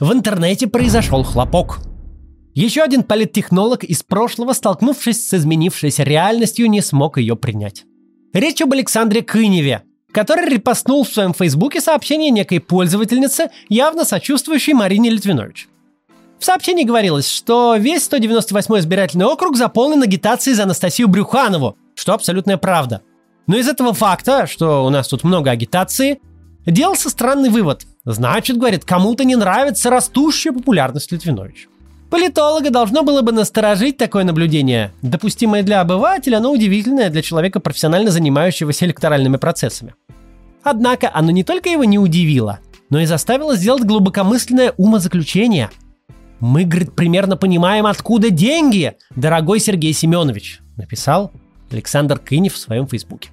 в интернете произошел хлопок. Еще один политтехнолог из прошлого, столкнувшись с изменившейся реальностью, не смог ее принять. Речь об Александре Кыневе, который репостнул в своем фейсбуке сообщение некой пользовательницы, явно сочувствующей Марине Литвинович. В сообщении говорилось, что весь 198-й избирательный округ заполнен агитацией за Анастасию Брюханову, что абсолютная правда. Но из этого факта, что у нас тут много агитации, делался странный вывод. Значит, говорит, кому-то не нравится растущая популярность Литвинович. Политолога должно было бы насторожить такое наблюдение, допустимое для обывателя, но удивительное для человека, профессионально занимающегося электоральными процессами. Однако оно не только его не удивило, но и заставило сделать глубокомысленное умозаключение – мы, говорит, примерно понимаем, откуда деньги, дорогой Сергей Семенович, написал Александр Кынев в своем фейсбуке.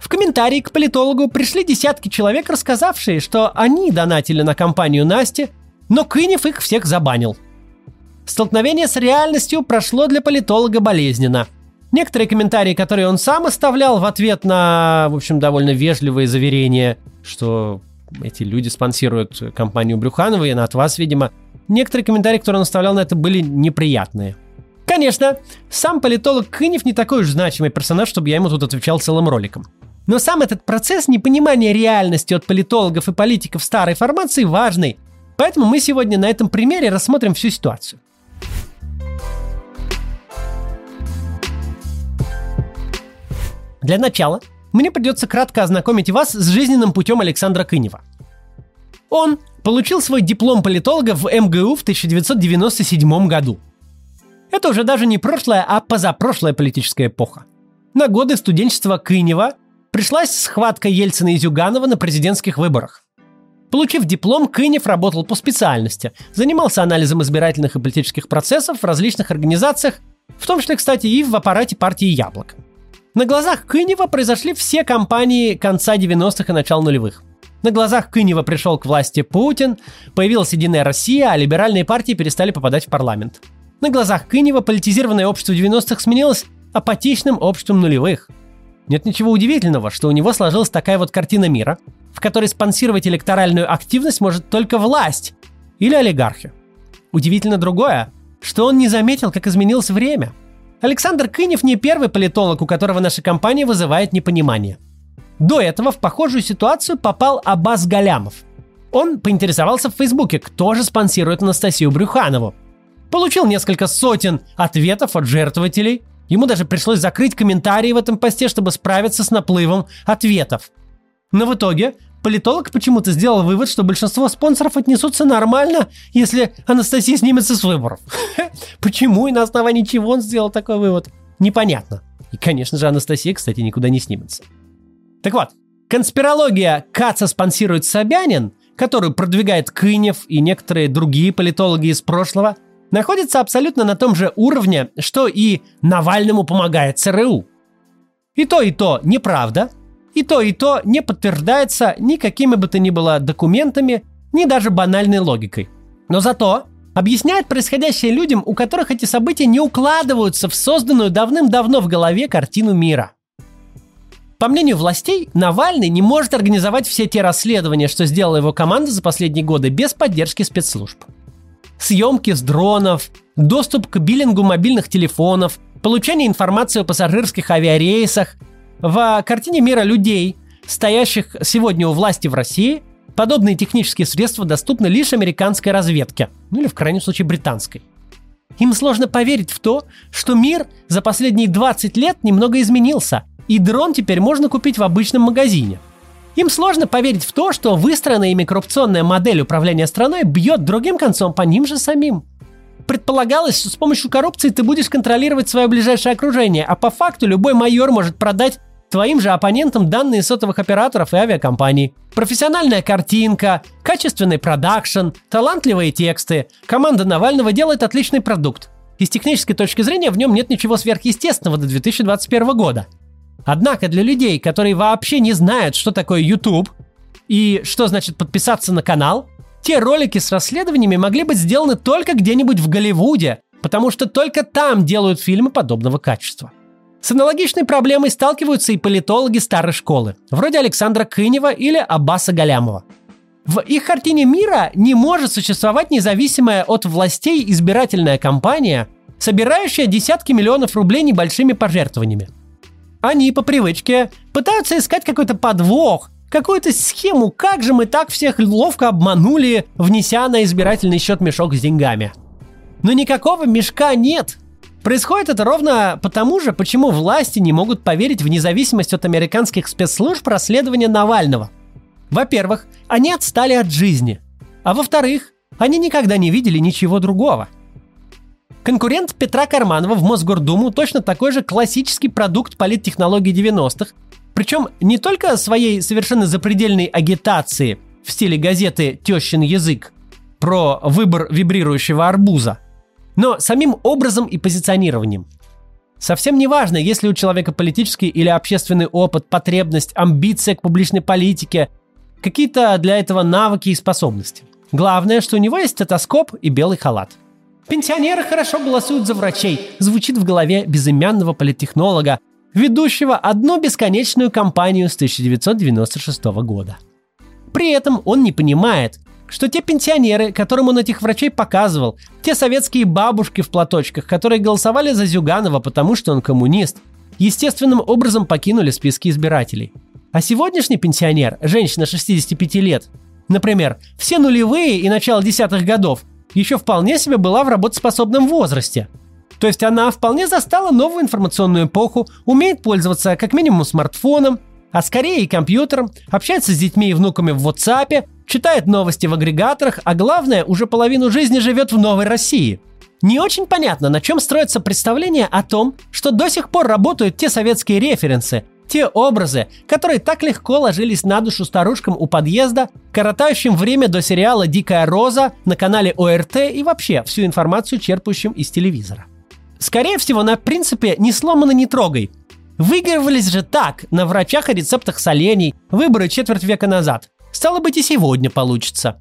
В комментарии к политологу пришли десятки человек, рассказавшие, что они донатили на компанию Насти, но Кынев их всех забанил. Столкновение с реальностью прошло для политолога болезненно. Некоторые комментарии, которые он сам оставлял в ответ на, в общем, довольно вежливые заверения, что эти люди спонсируют компанию Брюханова, и от вас, видимо, некоторые комментарии, которые он оставлял на это, были неприятные. Конечно, сам политолог Кынев не такой уж значимый персонаж, чтобы я ему тут отвечал целым роликом. Но сам этот процесс непонимания реальности от политологов и политиков старой формации важный. Поэтому мы сегодня на этом примере рассмотрим всю ситуацию. Для начала мне придется кратко ознакомить вас с жизненным путем Александра Кынева. Он получил свой диплом политолога в МГУ в 1997 году. Это уже даже не прошлая, а позапрошлая политическая эпоха. На годы студенчества Кынева пришлась схватка Ельцина и Зюганова на президентских выборах. Получив диплом, Кынев работал по специальности, занимался анализом избирательных и политических процессов в различных организациях, в том числе, кстати, и в аппарате партии «Яблок». На глазах Кынева произошли все кампании конца 90-х и начала нулевых. На глазах Кынева пришел к власти Путин, появилась Единая Россия, а либеральные партии перестали попадать в парламент. На глазах Кынева политизированное общество 90-х сменилось апатичным обществом нулевых. Нет ничего удивительного, что у него сложилась такая вот картина мира, в которой спонсировать электоральную активность может только власть или олигархи. Удивительно другое, что он не заметил, как изменилось время. Александр Кынев не первый политолог, у которого наша компания вызывает непонимание – до этого в похожую ситуацию попал Абаз Галямов. Он поинтересовался в Фейсбуке, кто же спонсирует Анастасию Брюханову. Получил несколько сотен ответов от жертвователей. Ему даже пришлось закрыть комментарии в этом посте, чтобы справиться с наплывом ответов. Но в итоге политолог почему-то сделал вывод, что большинство спонсоров отнесутся нормально, если Анастасия снимется с выборов. Почему и на основании чего он сделал такой вывод? Непонятно. И, конечно же, Анастасия, кстати, никуда не снимется. Так вот, конспирология Каца спонсирует Собянин, которую продвигает Кынев и некоторые другие политологи из прошлого, находится абсолютно на том же уровне, что и Навальному помогает ЦРУ. И то, и то неправда, и то, и то не подтверждается никакими бы то ни было документами, ни даже банальной логикой. Но зато объясняет происходящее людям, у которых эти события не укладываются в созданную давным-давно в голове картину мира – по мнению властей, Навальный не может организовать все те расследования, что сделала его команда за последние годы без поддержки спецслужб. Съемки с дронов, доступ к биллингу мобильных телефонов, получение информации о пассажирских авиарейсах. В картине мира людей, стоящих сегодня у власти в России, подобные технические средства доступны лишь американской разведке, ну или в крайнем случае британской. Им сложно поверить в то, что мир за последние 20 лет немного изменился, и дрон теперь можно купить в обычном магазине. Им сложно поверить в то, что выстроенная ими коррупционная модель управления страной бьет другим концом по ним же самим. Предполагалось, что с помощью коррупции ты будешь контролировать свое ближайшее окружение, а по факту любой майор может продать твоим же оппонентам данные сотовых операторов и авиакомпаний. Профессиональная картинка, качественный продакшн, талантливые тексты. Команда Навального делает отличный продукт. И с технической точки зрения в нем нет ничего сверхъестественного до 2021 года. Однако для людей, которые вообще не знают, что такое YouTube и что значит подписаться на канал, те ролики с расследованиями могли быть сделаны только где-нибудь в Голливуде, потому что только там делают фильмы подобного качества. С аналогичной проблемой сталкиваются и политологи старой школы, вроде Александра Кынева или Аббаса Галямова. В их картине мира не может существовать независимая от властей избирательная кампания, собирающая десятки миллионов рублей небольшими пожертвованиями. Они по привычке пытаются искать какой-то подвох, какую-то схему, как же мы так всех ловко обманули, внеся на избирательный счет мешок с деньгами. Но никакого мешка нет. Происходит это ровно потому же, почему власти не могут поверить в независимость от американских спецслужб расследования Навального. Во-первых, они отстали от жизни. А во-вторых, они никогда не видели ничего другого. Конкурент Петра Карманова в Мосгордуму точно такой же классический продукт политтехнологий 90-х, причем не только своей совершенно запредельной агитации в стиле газеты «Тещин язык» про выбор вибрирующего арбуза – но самим образом и позиционированием. Совсем не важно, есть ли у человека политический или общественный опыт, потребность, амбиция к публичной политике, какие-то для этого навыки и способности. Главное, что у него есть стетоскоп и белый халат. Пенсионеры хорошо голосуют за врачей, звучит в голове безымянного политтехнолога, ведущего одну бесконечную кампанию с 1996 года. При этом он не понимает, что те пенсионеры, которым он этих врачей показывал, те советские бабушки в платочках, которые голосовали за Зюганова, потому что он коммунист, естественным образом покинули списки избирателей. А сегодняшний пенсионер, женщина 65 лет, например, все нулевые и начало десятых годов, еще вполне себе была в работоспособном возрасте. То есть она вполне застала новую информационную эпоху, умеет пользоваться как минимум смартфоном, а скорее и компьютером, общается с детьми и внуками в WhatsApp, читает новости в агрегаторах, а главное, уже половину жизни живет в новой России. Не очень понятно, на чем строится представление о том, что до сих пор работают те советские референсы, те образы, которые так легко ложились на душу старушкам у подъезда, коротающим время до сериала «Дикая роза» на канале ОРТ и вообще всю информацию, черпающим из телевизора. Скорее всего, на принципе «не сломано, не трогай». Выигрывались же так, на врачах и рецептах солений, выборы четверть века назад. Стало быть, и сегодня получится.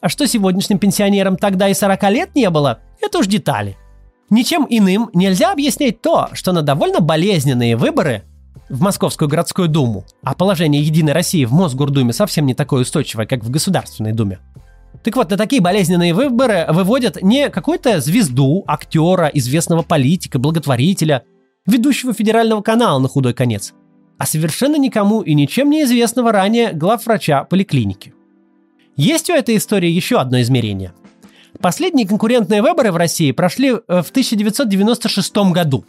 А что сегодняшним пенсионерам тогда и 40 лет не было, это уж детали. Ничем иным нельзя объяснять то, что на довольно болезненные выборы в Московскую городскую думу, а положение Единой России в Мосгордуме совсем не такое устойчивое, как в Государственной думе. Так вот, на такие болезненные выборы выводят не какую-то звезду, актера, известного политика, благотворителя, ведущего федерального канала на худой конец, а совершенно никому и ничем не известного ранее главврача поликлиники. Есть у этой истории еще одно измерение. Последние конкурентные выборы в России прошли э, в 1996 году.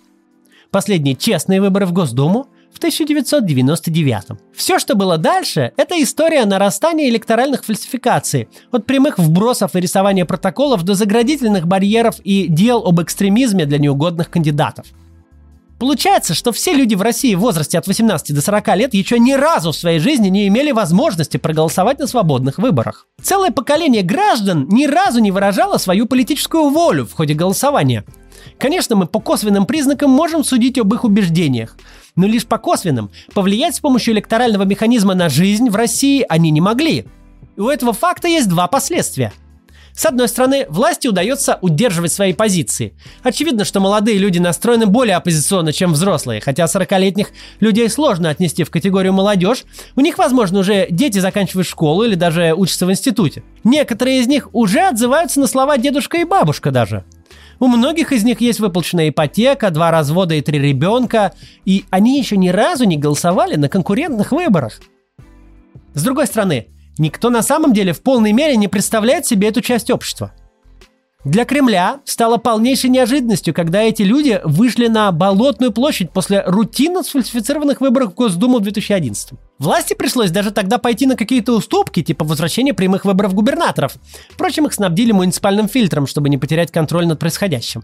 Последние честные выборы в Госдуму в 1999. Все, что было дальше, это история нарастания электоральных фальсификаций, от прямых вбросов и рисования протоколов до заградительных барьеров и дел об экстремизме для неугодных кандидатов – Получается, что все люди в России в возрасте от 18 до 40 лет еще ни разу в своей жизни не имели возможности проголосовать на свободных выборах. Целое поколение граждан ни разу не выражало свою политическую волю в ходе голосования. Конечно, мы по косвенным признакам можем судить об их убеждениях, но лишь по косвенным. Повлиять с помощью электорального механизма на жизнь в России они не могли. И у этого факта есть два последствия – с одной стороны, власти удается удерживать свои позиции. Очевидно, что молодые люди настроены более оппозиционно, чем взрослые, хотя 40-летних людей сложно отнести в категорию молодежь. У них, возможно, уже дети заканчивают школу или даже учатся в институте. Некоторые из них уже отзываются на слова дедушка и бабушка даже. У многих из них есть выплаченная ипотека, два развода и три ребенка, и они еще ни разу не голосовали на конкурентных выборах. С другой стороны, Никто на самом деле в полной мере не представляет себе эту часть общества. Для Кремля стало полнейшей неожиданностью, когда эти люди вышли на Болотную площадь после рутинно сфальсифицированных выборов в Госдуму в 2011. Власти пришлось даже тогда пойти на какие-то уступки, типа возвращения прямых выборов губернаторов. Впрочем, их снабдили муниципальным фильтром, чтобы не потерять контроль над происходящим.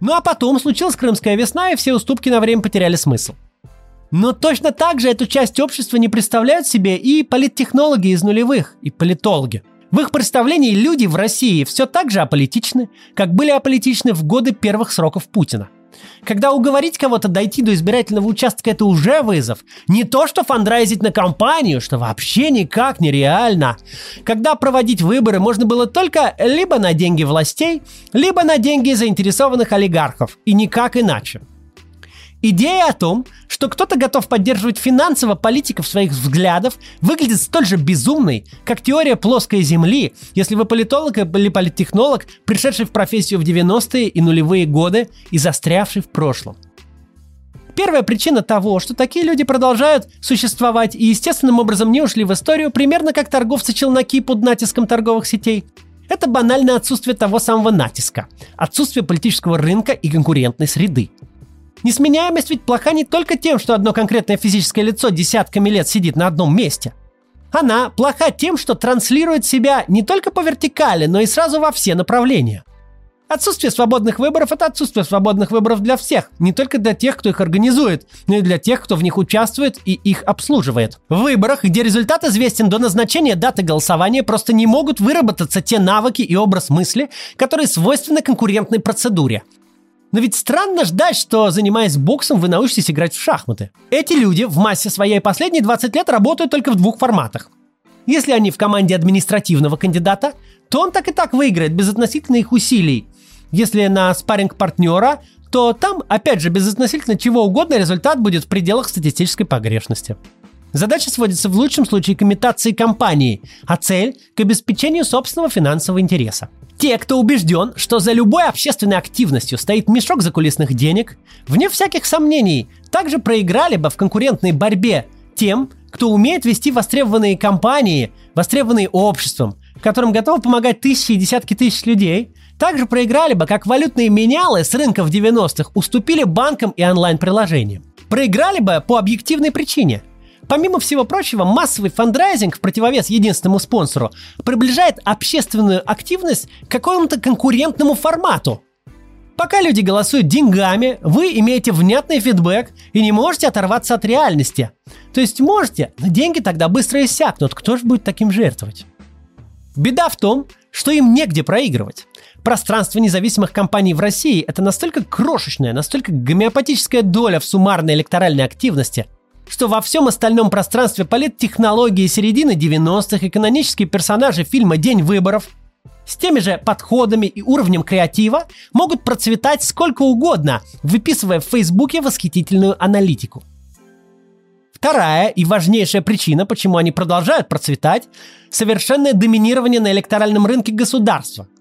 Ну а потом случилась Крымская весна, и все уступки на время потеряли смысл. Но точно так же эту часть общества не представляют себе и политтехнологи из нулевых, и политологи. В их представлении люди в России все так же аполитичны, как были аполитичны в годы первых сроков Путина. Когда уговорить кого-то дойти до избирательного участка это уже вызов. Не то, что фандрайзить на кампанию, что вообще никак нереально. Когда проводить выборы можно было только либо на деньги властей, либо на деньги заинтересованных олигархов. И никак иначе. Идея о том, что кто-то готов поддерживать финансово политиков своих взглядов, выглядит столь же безумной, как теория плоской Земли, если вы политолог или политтехнолог, пришедший в профессию в 90-е и нулевые годы и застрявший в прошлом. Первая причина того, что такие люди продолжают существовать и естественным образом не ушли в историю, примерно как торговцы челноки под натиском торговых сетей, это банальное отсутствие того самого натиска, отсутствие политического рынка и конкурентной среды. Несменяемость ведь плоха не только тем, что одно конкретное физическое лицо десятками лет сидит на одном месте. Она плоха тем, что транслирует себя не только по вертикали, но и сразу во все направления. Отсутствие свободных выборов – это отсутствие свободных выборов для всех, не только для тех, кто их организует, но и для тех, кто в них участвует и их обслуживает. В выборах, где результат известен до назначения даты голосования, просто не могут выработаться те навыки и образ мысли, которые свойственны конкурентной процедуре. Но ведь странно ждать, что, занимаясь боксом, вы научитесь играть в шахматы. Эти люди в массе своей последние 20 лет работают только в двух форматах. Если они в команде административного кандидата, то он так и так выиграет без относительно их усилий. Если на спарринг партнера, то там, опять же, без относительно чего угодно результат будет в пределах статистической погрешности. Задача сводится в лучшем случае к имитации компании, а цель – к обеспечению собственного финансового интереса. Те, кто убежден, что за любой общественной активностью стоит мешок закулисных денег, вне всяких сомнений, также проиграли бы в конкурентной борьбе тем, кто умеет вести востребованные компании, востребованные обществом, которым готовы помогать тысячи и десятки тысяч людей, также проиграли бы, как валютные менялы с рынка в 90-х уступили банкам и онлайн-приложениям. Проиграли бы по объективной причине – Помимо всего прочего, массовый фандрайзинг в противовес единственному спонсору приближает общественную активность к какому-то конкурентному формату. Пока люди голосуют деньгами, вы имеете внятный фидбэк и не можете оторваться от реальности. То есть можете, но деньги тогда быстро иссякнут. Кто же будет таким жертвовать? Беда в том, что им негде проигрывать. Пространство независимых компаний в России – это настолько крошечная, настолько гомеопатическая доля в суммарной электоральной активности – что во всем остальном пространстве политтехнологии середины 90-х и канонические персонажи фильма «День выборов» с теми же подходами и уровнем креатива могут процветать сколько угодно, выписывая в Фейсбуке восхитительную аналитику. Вторая и важнейшая причина, почему они продолжают процветать – совершенное доминирование на электоральном рынке государства –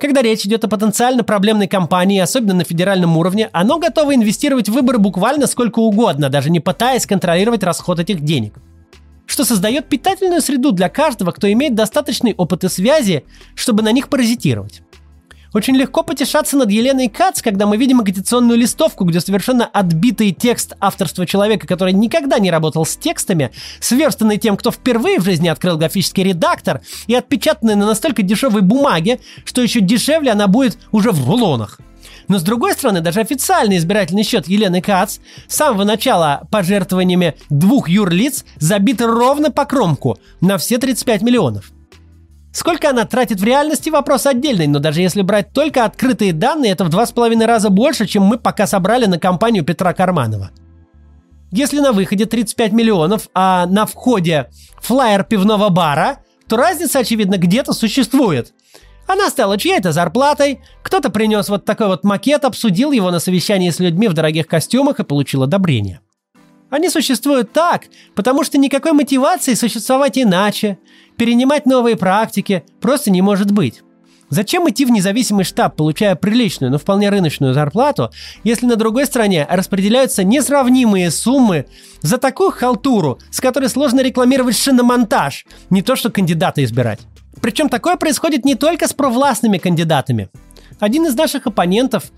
когда речь идет о потенциально проблемной компании, особенно на федеральном уровне, оно готово инвестировать в выборы буквально сколько угодно, даже не пытаясь контролировать расход этих денег что создает питательную среду для каждого, кто имеет достаточный опыт и связи, чтобы на них паразитировать. Очень легко потешаться над Еленой Кац, когда мы видим агитационную листовку, где совершенно отбитый текст авторства человека, который никогда не работал с текстами, сверстанный тем, кто впервые в жизни открыл графический редактор, и отпечатанный на настолько дешевой бумаге, что еще дешевле она будет уже в рулонах. Но с другой стороны, даже официальный избирательный счет Елены Кац с самого начала пожертвованиями двух юрлиц забит ровно по кромку на все 35 миллионов. Сколько она тратит в реальности, вопрос отдельный, но даже если брать только открытые данные, это в два с половиной раза больше, чем мы пока собрали на компанию Петра Карманова. Если на выходе 35 миллионов, а на входе флайер пивного бара, то разница, очевидно, где-то существует. Она стала чьей-то зарплатой, кто-то принес вот такой вот макет, обсудил его на совещании с людьми в дорогих костюмах и получил одобрение. Они существуют так, потому что никакой мотивации существовать иначе, перенимать новые практики просто не может быть. Зачем идти в независимый штаб, получая приличную, но вполне рыночную зарплату, если на другой стороне распределяются несравнимые суммы за такую халтуру, с которой сложно рекламировать шиномонтаж, не то что кандидата избирать. Причем такое происходит не только с провластными кандидатами. Один из наших оппонентов,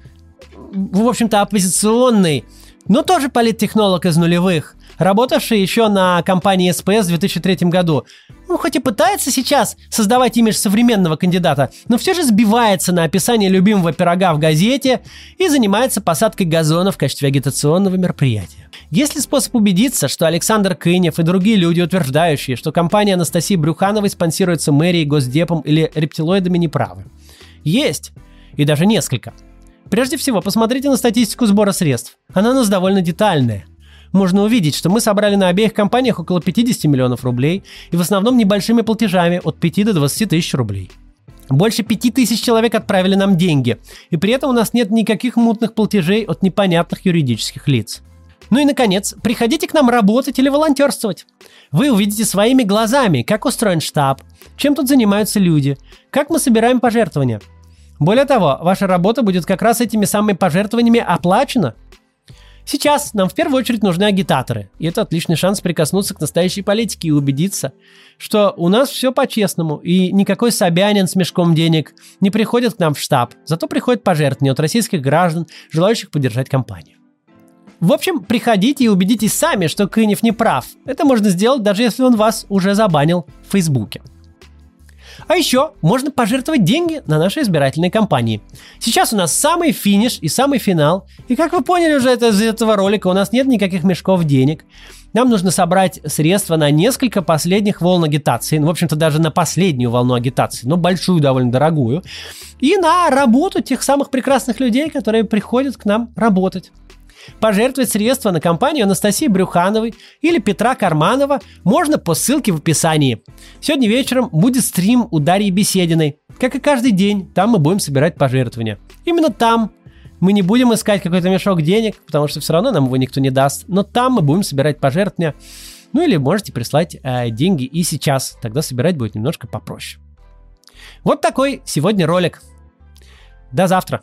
в общем-то оппозиционный, но тоже политтехнолог из нулевых, работавший еще на компании СПС в 2003 году. Ну, хоть и пытается сейчас создавать имидж современного кандидата, но все же сбивается на описание любимого пирога в газете и занимается посадкой газона в качестве агитационного мероприятия. Есть ли способ убедиться, что Александр Кынев и другие люди, утверждающие, что компания Анастасии Брюхановой спонсируется мэрией, госдепом или рептилоидами, неправы? Есть. И даже несколько. Прежде всего, посмотрите на статистику сбора средств. Она у нас довольно детальная можно увидеть, что мы собрали на обеих компаниях около 50 миллионов рублей и в основном небольшими платежами от 5 до 20 тысяч рублей. Больше пяти тысяч человек отправили нам деньги, и при этом у нас нет никаких мутных платежей от непонятных юридических лиц. Ну и, наконец, приходите к нам работать или волонтерствовать. Вы увидите своими глазами, как устроен штаб, чем тут занимаются люди, как мы собираем пожертвования. Более того, ваша работа будет как раз этими самыми пожертвованиями оплачена. Сейчас нам в первую очередь нужны агитаторы, и это отличный шанс прикоснуться к настоящей политике и убедиться, что у нас все по-честному, и никакой Собянин с мешком денег не приходит к нам в штаб, зато приходит пожертвования от российских граждан, желающих поддержать компанию. В общем, приходите и убедитесь сами, что Кынев не прав. Это можно сделать, даже если он вас уже забанил в Фейсбуке. А еще можно пожертвовать деньги на наши избирательные кампании. Сейчас у нас самый финиш и самый финал. И как вы поняли уже это, из этого ролика, у нас нет никаких мешков денег. Нам нужно собрать средства на несколько последних волн агитации. Ну, в общем-то, даже на последнюю волну агитации, но большую, довольно дорогую. И на работу тех самых прекрасных людей, которые приходят к нам работать. Пожертвовать средства на компанию Анастасии Брюхановой или Петра Карманова можно по ссылке в описании. Сегодня вечером будет стрим у Дарьи Бесединой. Как и каждый день, там мы будем собирать пожертвования. Именно там мы не будем искать какой-то мешок денег, потому что все равно нам его никто не даст. Но там мы будем собирать пожертвования. Ну или можете прислать э, деньги и сейчас. Тогда собирать будет немножко попроще. Вот такой сегодня ролик. До завтра.